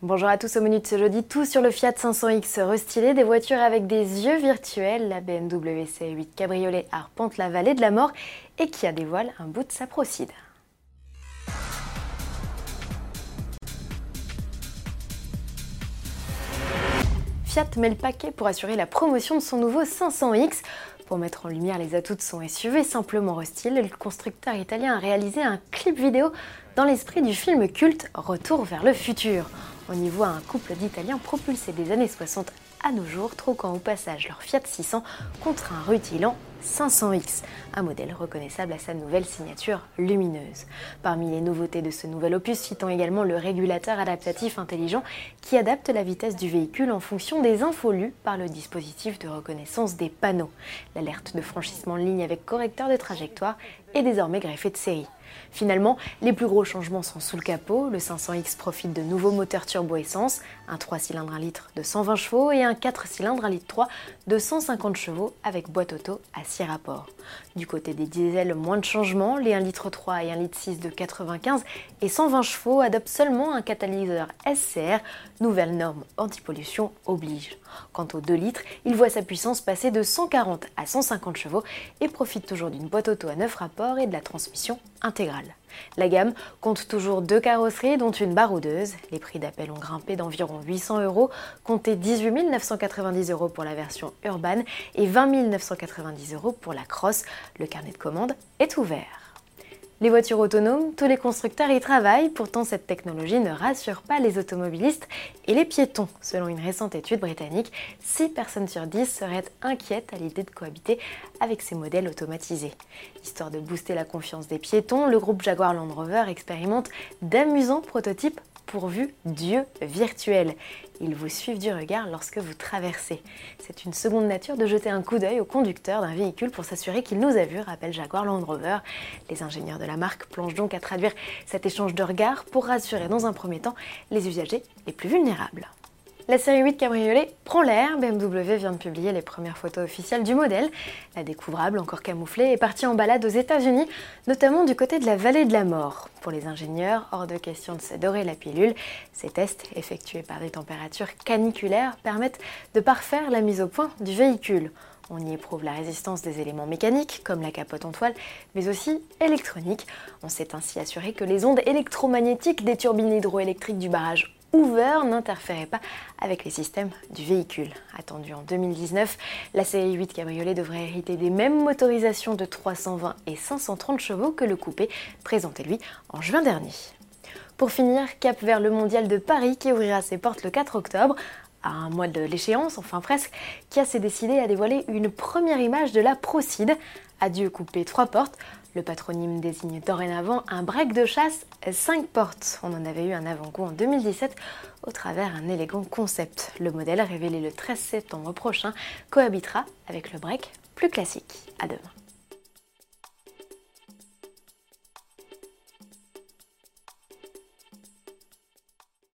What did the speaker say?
Bonjour à tous au menu de ce jeudi, tout sur le Fiat 500X restylé, des voitures avec des yeux virtuels, la BMW C8 Cabriolet arpente la vallée de la mort et qui a dévoile un bout de sa procide. Fiat met le paquet pour assurer la promotion de son nouveau 500X. Pour mettre en lumière les atouts de son SUV simplement restylé, le constructeur italien a réalisé un clip vidéo dans l'esprit du film culte Retour vers le futur. On y voit un couple d'Italiens propulsés des années 60 à nos jours, troquant au passage leur Fiat 600 contre un rutilant 500X, un modèle reconnaissable à sa nouvelle signature lumineuse. Parmi les nouveautés de ce nouvel opus, citons également le régulateur adaptatif intelligent qui adapte la vitesse du véhicule en fonction des infos lues par le dispositif de reconnaissance des panneaux. L'alerte de franchissement en ligne avec correcteur de trajectoire est désormais greffée de série. Finalement, les plus gros changements sont sous le capot. Le 500X profite de nouveaux moteurs turbo-essence, un 3 cylindres 1 litre de 120 chevaux et un 4 cylindres 1 litre 3 de 150 chevaux avec boîte auto à 6 rapports. Du côté des diesels, moins de changements. Les 1 litre 3 et 1 litre 6 de 95 et 120 chevaux adoptent seulement un catalyseur SCR, nouvelle norme anti-pollution oblige. Quant aux 2 litres, il voit sa puissance passer de 140 à 150 chevaux et profite toujours d'une boîte auto à 9 rapports et de la transmission intégrale. La gamme compte toujours deux carrosseries, dont une baroudeuse. Les prix d'appel ont grimpé d'environ 800 euros, comptez 18 990 euros pour la version urbaine et 20 990 euros pour la cross. Le carnet de commande est ouvert. Les voitures autonomes, tous les constructeurs y travaillent, pourtant cette technologie ne rassure pas les automobilistes et les piétons. Selon une récente étude britannique, 6 personnes sur 10 seraient inquiètes à l'idée de cohabiter avec ces modèles automatisés. Histoire de booster la confiance des piétons, le groupe Jaguar Land Rover expérimente d'amusants prototypes pourvu d'yeux virtuels. Ils vous suivent du regard lorsque vous traversez. C'est une seconde nature de jeter un coup d'œil au conducteur d'un véhicule pour s'assurer qu'il nous a vus, rappelle Jaguar Land Rover. Les ingénieurs de la marque plongent donc à traduire cet échange de regards pour rassurer dans un premier temps les usagers les plus vulnérables. La série 8 Cabriolet prend l'air. BMW vient de publier les premières photos officielles du modèle. La découvrable, encore camouflée, est partie en balade aux États-Unis, notamment du côté de la vallée de la mort. Pour les ingénieurs, hors de question de s'adorer la pilule. Ces tests, effectués par des températures caniculaires, permettent de parfaire la mise au point du véhicule. On y éprouve la résistance des éléments mécaniques, comme la capote en toile, mais aussi électronique. On s'est ainsi assuré que les ondes électromagnétiques des turbines hydroélectriques du barrage Hoover n'interférait pas avec les systèmes du véhicule. Attendu en 2019, la série 8 Cabriolet devrait hériter des mêmes motorisations de 320 et 530 chevaux que le coupé présenté lui en juin dernier. Pour finir, cap vers le mondial de Paris qui ouvrira ses portes le 4 octobre à un mois de l'échéance, enfin presque, Kia s'est décidé à dévoiler une première image de la Procide. Adieu coupé trois portes. Le patronyme désigne dorénavant un break de chasse 5 portes. On en avait eu un avant-goût en 2017 au travers un élégant concept. Le modèle révélé le 13 septembre prochain cohabitera avec le break plus classique. À demain.